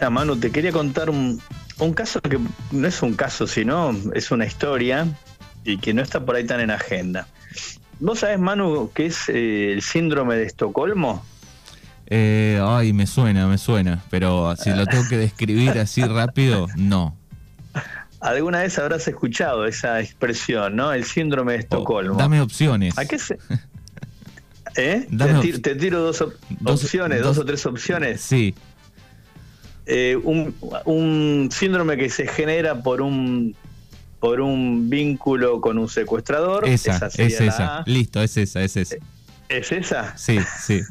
Ah, Manu, te quería contar un, caso que no es un caso, sino es una historia y que no está por ahí tan en agenda. ¿Vos sabés, Manu, qué es eh, el síndrome de Estocolmo? Eh, ay, me suena, me suena, pero si lo tengo que describir así rápido, no. Alguna vez habrás escuchado esa expresión, ¿no? El síndrome de oh, Estocolmo. dame opciones. ¿A qué se, ¿Eh? te, tiro dos, opciones, dos, o tres opciones. Sí. Eh, un, síndrome que se genera por un por un vínculo con un secuestrador. Esa, es esa. Listo, es esa, es esa. ¿Es esa? Sí, sí.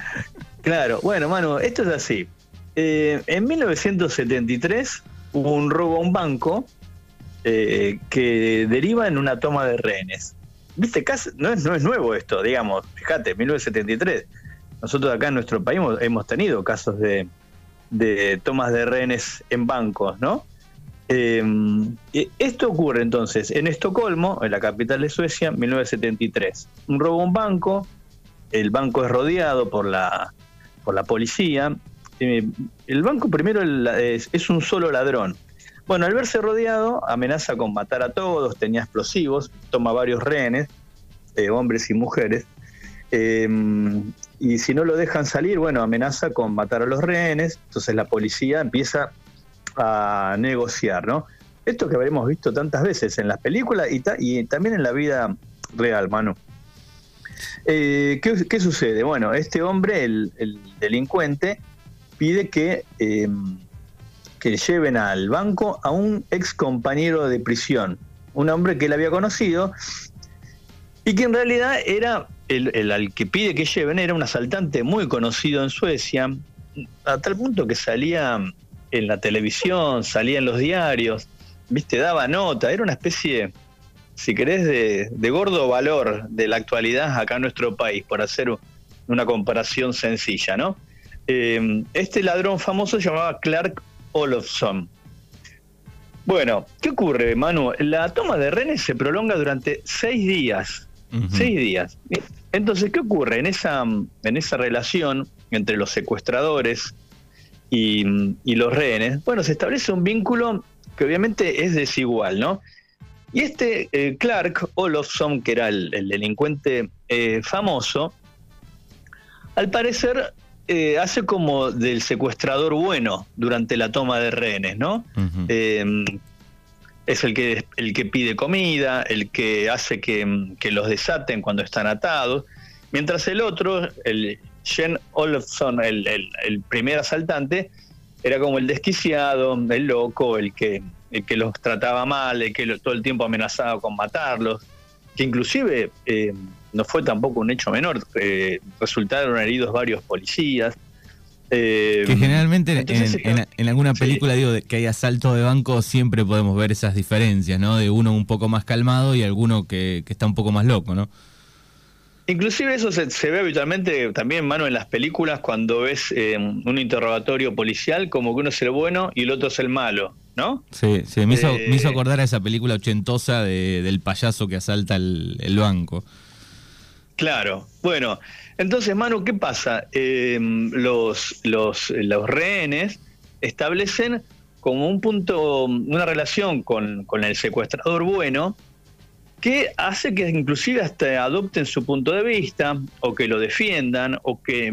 claro, bueno, Manu, esto es así. Eh, en 1973 hubo un robo a un banco eh, que deriva en una toma de rehenes. Viste, no es, no es nuevo esto, digamos, fíjate, 1973. Nosotros acá en nuestro país hemos tenido casos de, de tomas de rehenes en bancos, ¿no? Eh, esto ocurre entonces en Estocolmo, en la capital de Suecia, 1973. Un robo a un banco, el banco es rodeado por la, por la policía. Eh, el banco primero es, un solo ladrón. Bueno, al verse rodeado, amenaza con matar a todos, tenía explosivos, toma varios rehenes, eh, hombres y mujeres. Y si no lo dejan salir, bueno, amenaza con matar a los rehenes. Entonces la policía empieza a negociar, ¿no? Esto que habremos visto tantas veces en las películas y, también en la vida real, mano. Eh, ¿qué, sucede? Bueno, este hombre, el, delincuente, pide que, em, que lleven al banco a un ex compañero de prisión, un hombre que él había conocido y que en realidad era el, al que pide que lleven, era un asaltante muy conocido en Suecia, a tal punto que salía en la televisión, salía en los diarios, viste, daba nota, era una especie, si querés, de, gordo valor de la actualidad acá en nuestro país, por hacer una comparación sencilla, ¿no? Eh, este ladrón famoso se llamaba Clark Olofsson. Bueno, ¿qué ocurre, Manu? La toma de renes se prolonga durante seis días. Seis días. Entonces, ¿qué ocurre? En esa, en esa relación entre los secuestradores y, los rehenes, bueno, se establece un vínculo que obviamente es desigual, ¿no? Y este eh, Clark Olofsson, que era el, delincuente eh, famoso, al parecer eh, hace como del secuestrador bueno durante la toma de rehenes, ¿no? Es el que, el que pide comida, el que hace que, que, los desaten cuando están atados, mientras el otro, el, Jen Olofsson, el, primer asaltante, era como el desquiciado, el loco, el que, el que los trataba mal, el que todo el tiempo amenazaba con matarlos, que inclusive eh, no fue tampoco un hecho menor, eh, resultaron heridos varios policías. Eh, que generalmente en, alguna película digo que hay asalto de banco siempre podemos ver esas diferencias, ¿no? De uno un poco más calmado y alguno que, que está un poco más loco, ¿no? Inclusive eso se, ve habitualmente también, mano, en las películas cuando ves eh, un interrogatorio policial, como que uno es el bueno y el otro es el malo, ¿no? Sí, sí, me hizo, me hizo eh, acordar a esa película ochentosa del payaso que asalta el, banco. Claro, bueno, entonces, Manu, ¿qué pasa? Em, los, los, los rehenes establecen como un punto, una relación con, con el secuestrador bueno, que hace que inclusive hasta adopten su punto de vista o que lo defiendan o que,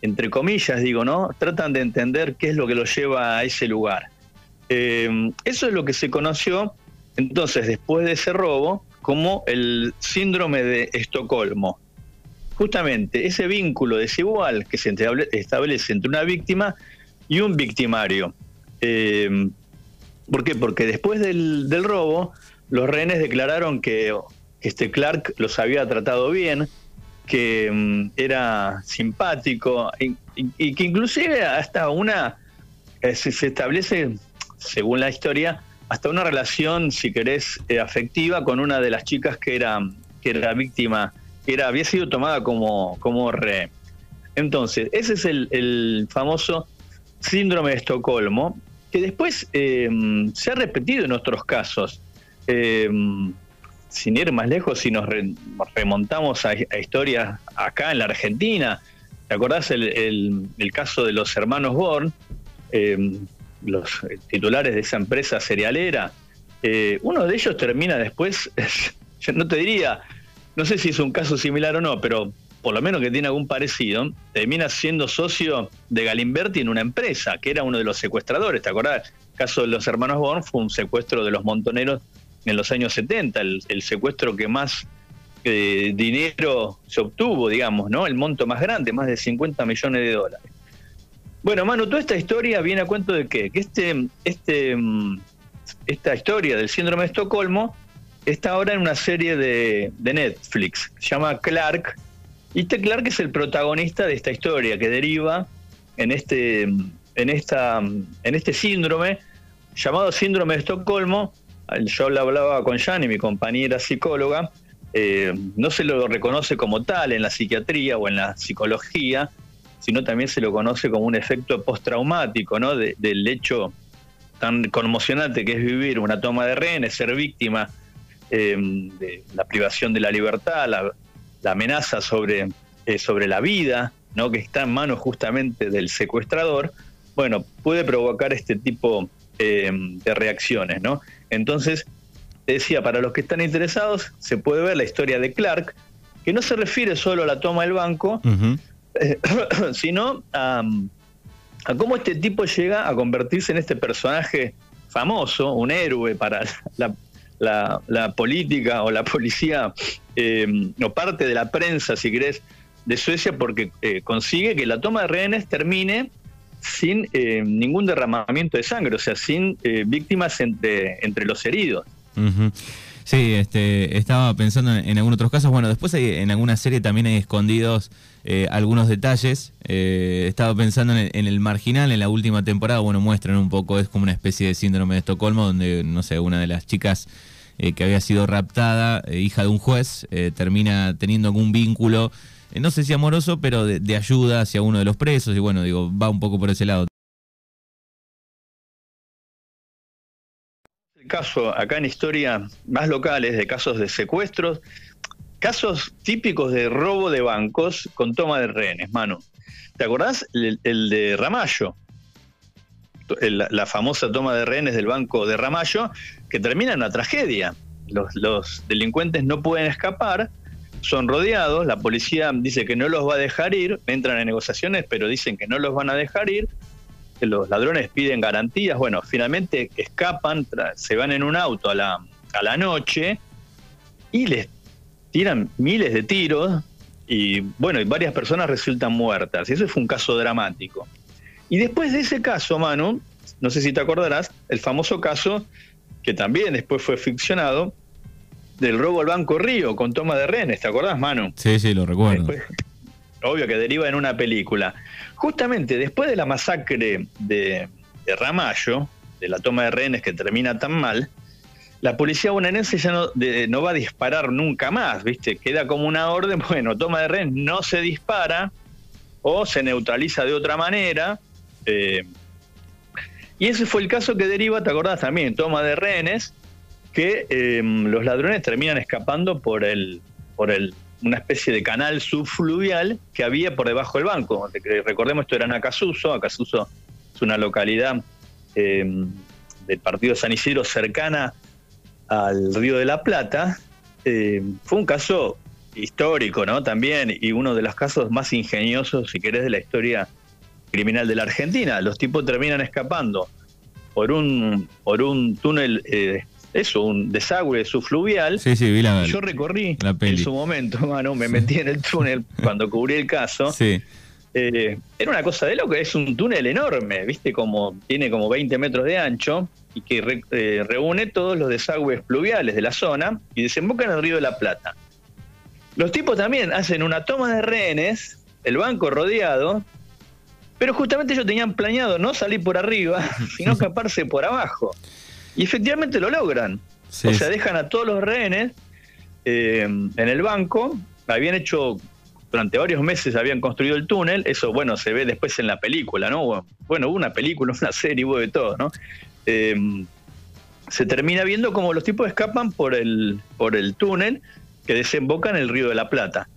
entre comillas digo, ¿no? Tratan de entender qué es lo que lo lleva a ese lugar. Eh, eso es lo que se conoció entonces después de ese robo como el síndrome de Estocolmo. Justamente ese vínculo desigual que se establece entre una víctima y un victimario. Eh, ¿Por qué? Porque después del, robo, los rehenes declararon que, este Clark los había tratado bien, que mm, era simpático y, que inclusive hasta una eh, se, establece, según la historia, hasta una relación, si querés, eh, afectiva con una de las chicas que era, que era víctima, que era, había sido tomada como, como rehén. Entonces, ese es el, famoso síndrome de Estocolmo, que después eh, se ha repetido en otros casos. Eh, sin ir más lejos, si nos remontamos a, historias acá en la Argentina, ¿te acordás el, caso de los hermanos Born? Los titulares de esa empresa cerealera, uno de ellos termina después, yo no te diría, no sé si es un caso similar o no, pero por lo menos que tiene algún parecido, termina siendo socio de Galimberti en una empresa, que era uno de los secuestradores, ¿te acordás? El caso de los hermanos Born fue un secuestro de los montoneros en los años 70, el, secuestro que más eh, dinero se obtuvo, digamos, ¿no? El monto más grande, más de 50 millones de dólares. Bueno, Manu, toda esta historia viene a cuento de qué? Que este, este, mm, esta historia del síndrome de Estocolmo está ahora en una serie de, de Netflix, se llama Clark, y este Clark es el protagonista de esta historia que deriva en este, en esta, en este síndrome llamado síndrome de Estocolmo. Yo hablaba con Jani, mi compañera psicóloga. Eh, no se lo reconoce como tal en la psiquiatría o en la psicología, sino también se lo conoce como un efecto postraumático, ¿no? del hecho tan conmocionante que es vivir una toma de rehenes, ser víctima eh, de la privación de la libertad, la, amenaza sobre, eh, sobre la vida, ¿no? que está en manos justamente del secuestrador, bueno, puede provocar este tipo eh, de reacciones. ¿no? Entonces, decía, para los que están interesados, se puede ver la historia de Clark, que no se refiere solo a la toma del banco, eh, sino a, cómo este tipo llega a convertirse en este personaje famoso, un héroe para la, la, política o la policía eh, o parte de la prensa, si querés, de Suecia porque eh, consigue que la toma de rehenes termine sin eh, ningún derramamiento de sangre, o sea, sin víctimas entre, entre los heridos. Sí, este, estaba pensando en, algunos otros casos. Bueno, después en alguna serie también hay escondidos algunos detalles. estaba pensando en el, marginal, en la última temporada, bueno, muestran un poco, es como una especie de síndrome de Estocolmo, donde, no sé, una de las chicas eh, que había sido raptada, eh, hija de un juez, eh, termina teniendo algún vínculo, no sé si amoroso, pero de, ayuda hacia uno de los presos, y bueno, digo, va un poco por ese lado. Caso acá en historia más locales de casos de secuestros, casos típicos de robo de bancos con toma de rehenes, mano. ¿Te acordás el, de Ramallo? la famosa toma de rehenes del banco de Ramallo, que termina en una tragedia. Los, delincuentes no pueden escapar, son rodeados, la policía dice que no los va a dejar ir, entran en negociaciones, pero dicen que no los van a dejar ir, los ladrones piden garantías, bueno, finalmente escapan, se van en un auto a la, a la noche y les tiran miles de tiros y bueno, y varias personas resultan muertas. Y eso fue un caso dramático. Y después de ese caso, Manu, no sé si te acordarás, el famoso caso que también después fue ficcionado, del robo al Banco Río con toma de rehenes, ¿te acordás, Manu? Sí, sí, lo recuerdo. Obvio que deriva en una película. Justamente después de la masacre de, Ramallo, de la toma de rehenes que termina tan mal, la policía bonaerense ya no, va a disparar nunca más, ¿viste? Queda como una orden, bueno, toma de rehenes no se dispara o se neutraliza de otra manera. Eh, y ese fue el caso que deriva, ¿te acordás también? Toma de rehenes, que em, los ladrones terminan escapando por el, por el, una especie de canal subfluvial que había por debajo del banco. Recordemos, esto era en Acasuso. Acasuso es una localidad em, del partido de San Isidro cercana al río de la Plata. Em, fue un caso histórico, ¿no? También, y uno de los casos más ingeniosos, si querés, de la historia criminal de la Argentina. Los tipos terminan escapando por un, por un túnel, eh, eso, un desagüe subfluvial. Sí, sí, vi la, Yo recorrí en su momento, mano, me metí en el túnel cuando cubrí el caso. Sí. Eh, era una cosa de loco, es un túnel enorme, ¿viste? Como, tiene como 20 metros de ancho y que eh, reúne todos los desagües pluviales de la zona y desemboca en el río de la Plata. Los tipos también hacen una toma de rehenes, el banco rodeado, pero justamente ellos tenían planeado no salir por arriba, sino escaparse por abajo. Y efectivamente lo logran. o sea, dejan a todos los rehenes eh, en el banco. Habían hecho, durante varios meses habían construido el túnel. Eso, bueno, se ve después en la película, ¿no? Bueno, hubo una película, una serie, hubo de todo, ¿no? Eh, se termina viendo como los tipos escapan por el, por el túnel que desemboca en el río de la Plata.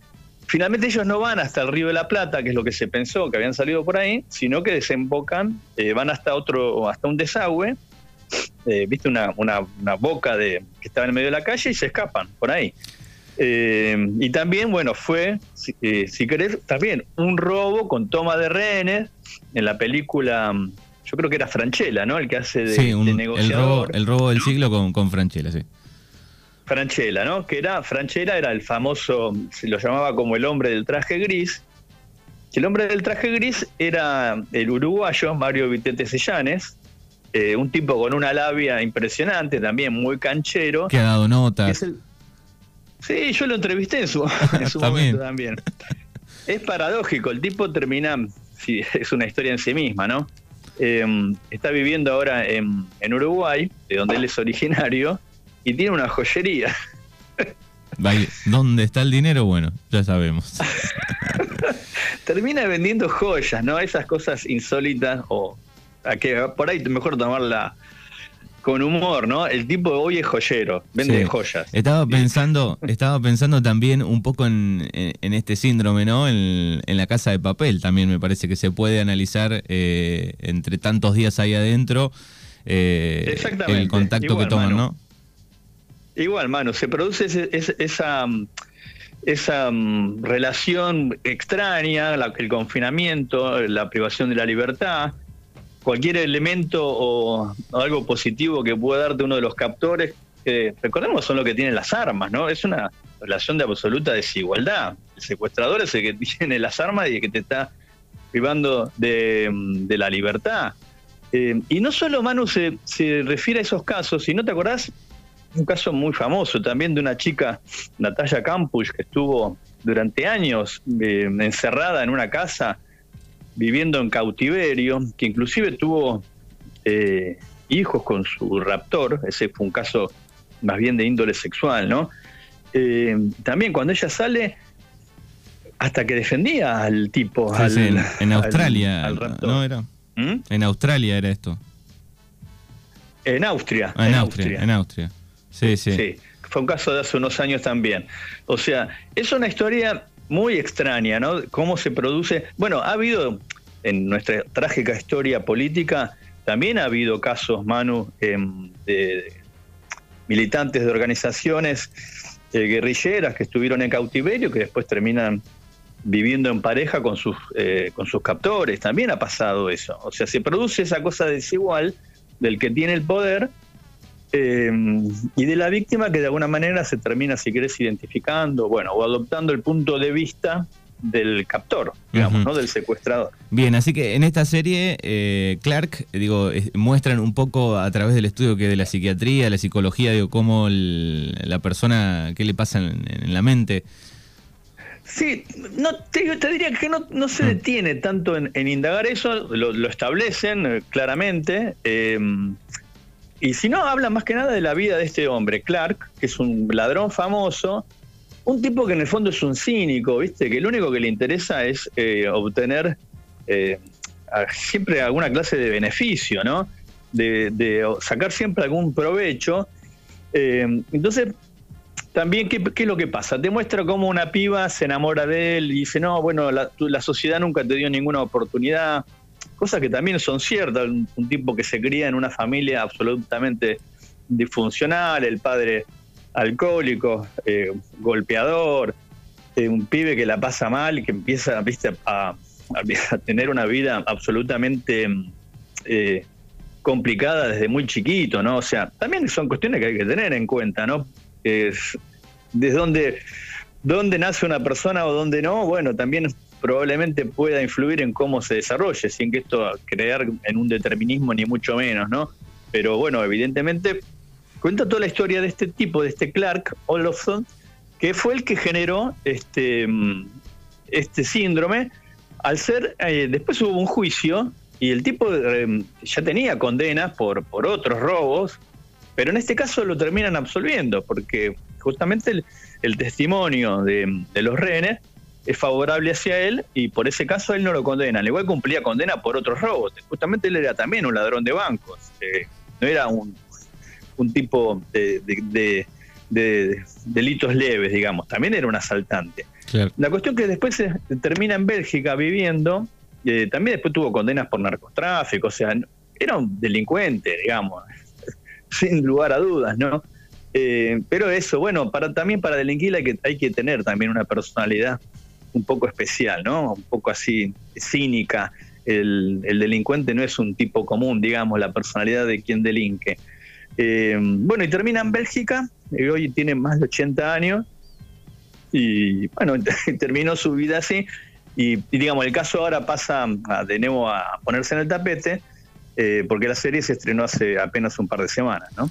finalmente ellos no van hasta el río de la Plata, que es lo que se pensó que habían salido por ahí, sino que desembocan, eh, van hasta otro, hasta un desagüe, eh, viste una, una, boca de que estaba en el medio de la calle y se escapan por ahí. y también, bueno, fue, si, si, querés, también un robo con toma de rehenes en la película yo creo que era Franchella, ¿no? El que hace de, negociador. El robo, del siglo con, con Franchella, sí. Franchella, ¿no? Que era, Franchella era el famoso, se lo llamaba como el hombre del traje gris. El hombre del traje gris era el uruguayo Mario Vitete Sellanes, eh, un tipo con una labia impresionante, también muy canchero. Que ha dado notas. Sí, yo lo entrevisté en su, momento también. Es paradójico, el tipo termina, sí, es una historia en sí misma, ¿no? Em, está viviendo ahora en, Uruguay, de donde él es originario, y tiene una joyería. ¿Dónde está el dinero? Bueno, ya sabemos. Termina vendiendo joyas, ¿no? Esas cosas insólitas o que por ahí mejor tomarla con humor, ¿no? El tipo de hoy es joyero, vende joyas. Estaba pensando, estaba pensando también un poco en, este síndrome, ¿no? En, la casa de papel también me parece que se puede analizar eh, entre tantos días ahí adentro eh, el contacto que toman, ¿no? Igual, mano, se produce esa esa mm, relación extraña, el confinamiento, la privación de la libertad, cualquier elemento o, algo positivo que pueda darte uno de los captores, que recordemos son lo que tienen las armas, ¿no? Es una relación de absoluta desigualdad. El secuestrador es el que tiene las armas y el que te está privando de, la libertad. Eh, y no solo Manu se, refiere a esos casos, si no te acordás, un caso muy famoso también de una chica, Natalia Campus, que estuvo durante años eh, encerrada en una casa viviendo en cautiverio, que inclusive tuvo eh, hijos con su raptor, ese fue un caso más bien de índole sexual, ¿no? Eh, también cuando ella sale, hasta que defendía al tipo. en, Australia, ¿no era? ¿Mm? En Australia era esto. En Austria. Ah, en, Austria, en Austria. Sí, sí. Sí, fue un caso de hace unos años también. O sea, es una historia muy extraña, ¿no? Cómo se produce. Bueno, ha habido en nuestra trágica historia política, también ha habido casos, Manu, em, de militantes de organizaciones eh, guerrilleras que estuvieron en cautiverio, que después terminan viviendo en pareja con sus, eh, con sus captores. También ha pasado eso. O sea, se produce esa cosa desigual del que tiene el poder em, y de la víctima que de alguna manera se termina, si querés, identificando, bueno, o adoptando el punto de vista del captor, digamos, ¿no? Del secuestrador. Bien, así que en esta serie, eh, Clark, digo, muestran un poco a través del estudio que de la psiquiatría, la psicología, digo, cómo la persona, qué le pasa en, la mente. Sí, no te, te diría que no, no se mm. detiene tanto en, indagar eso, lo, establecen eh, claramente. Em, y si no, habla más que nada de la vida de este hombre, Clark, que es un ladrón famoso, un tipo que en el fondo es un cínico, ¿viste? Que lo único que le interesa es eh, obtener eh, siempre alguna clase de beneficio, ¿no? De, sacar siempre algún provecho. Eh, entonces, también, ¿qué, es lo que pasa? Te muestra cómo una piba se enamora de él y dice, no, bueno, la, sociedad nunca te dio ninguna oportunidad. Cosas que también son ciertas. un tipo que se cría en una familia absolutamente disfuncional, el padre alcohólico, eh, golpeador, eh, un pibe que la pasa mal y que empieza ¿viste? A, tener una vida absolutamente eh, complicada desde muy chiquito, ¿no? O sea, también son cuestiones que hay que tener en cuenta, ¿no? Es, desde dónde, dónde nace una persona o dónde no, bueno, también probablemente pueda influir en cómo se desarrolle, sin que esto crear en un determinismo ni mucho menos, ¿no? Pero bueno, evidentemente cuenta toda la historia de este tipo, de este Clark Olofsson, que fue el que generó este, mm, este síndrome. Al ser, eh, después hubo un juicio y el tipo eh, ya tenía condenas por, por otros robos, pero en este caso lo terminan absolviendo, porque justamente el, testimonio de, los rehenes es favorable hacia él y por ese caso él no lo condena. Al igual cumplía condena por otros robos. Justamente él era también un ladrón de bancos. Eh, no era un, un tipo de, de delitos leves, digamos. También era un asaltante. La cuestión que después se termina en Bélgica viviendo, eh, también después tuvo condenas por narcotráfico, o sea, era un delincuente, digamos, sin lugar a dudas, ¿no? Eh, pero eso, bueno, para, también para delinquir hay que, hay que tener también una personalidad un poco especial, ¿no? Un poco así cínica. El, delincuente no es un tipo común, digamos, la personalidad de quien delinque. Eh, bueno, y termina en Bélgica, y hoy tiene más de 80 años, y bueno, terminó su vida así, y, digamos, el caso ahora pasa de nuevo a ponerse en el tapete, eh, porque la serie se estrenó hace apenas un par de semanas, ¿no?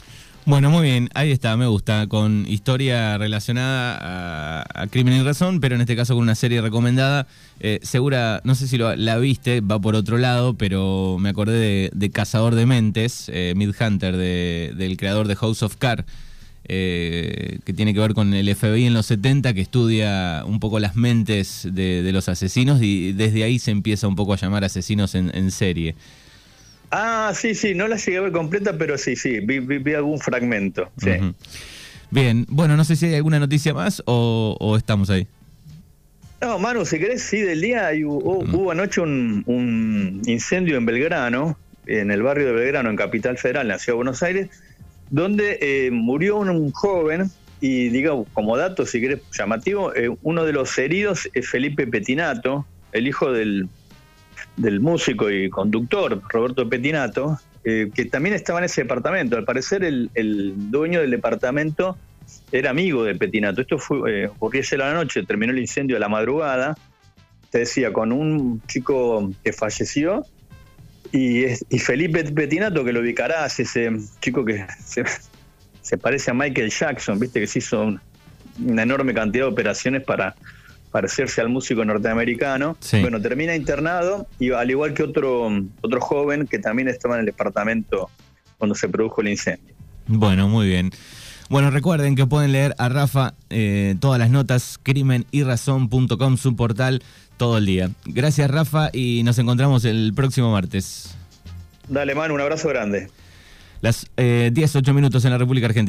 Bueno, muy bien, ahí está, me gusta, con historia relacionada a, Crimen y Razón, pero en este caso con una serie recomendada. Eh, segura, no sé si la viste, va por otro lado, pero me acordé de, Cazador de Mentes, eh, Midhunter, de, del creador de House of Cards. Eh, que tiene que ver con el FBI en los 70, que estudia un poco las mentes de, los asesinos y desde ahí se empieza un poco a llamar asesinos en serie. Ah, sí, sí, no la llegué a ver completa, pero sí, sí, vi, algún fragmento. Sí. Bien, bueno, no sé si hay alguna noticia más o, estamos ahí. No, Manu, si querés, sí, del día hubo, anoche un, incendio en Belgrano, en el barrio de Belgrano, en Capital Federal, en la ciudad de Buenos Aires, donde eh, murió un, joven y, digo, como dato, si querés, llamativo, eh, uno de los heridos es Felipe Petinato, el hijo del del músico y conductor Roberto Petinato, eh, que también estaba en ese departamento. Al parecer el, dueño del departamento era amigo de Petinato. Esto fue, eh, ocurrió ayer a la noche, terminó el incendio a la madrugada, te decía, con un chico que falleció y, y Felipe Petinato, que lo ubicarás, ese chico que se, parece a Michael Jackson, viste que se hizo una enorme cantidad de operaciones para parecerse al músico norteamericano. Bueno, termina internado y al igual que otro, otro joven que también estaba en el departamento cuando se produjo el incendio. Bueno, muy bien. Bueno, recuerden que pueden leer a Rafa eh, todas las notas, crimenyrazón.com, su portal, todo el día. Gracias, Rafa, y nos encontramos el próximo martes. Dale, Manu, un abrazo grande. Las eh, 10, 8 minutos en la República Argentina.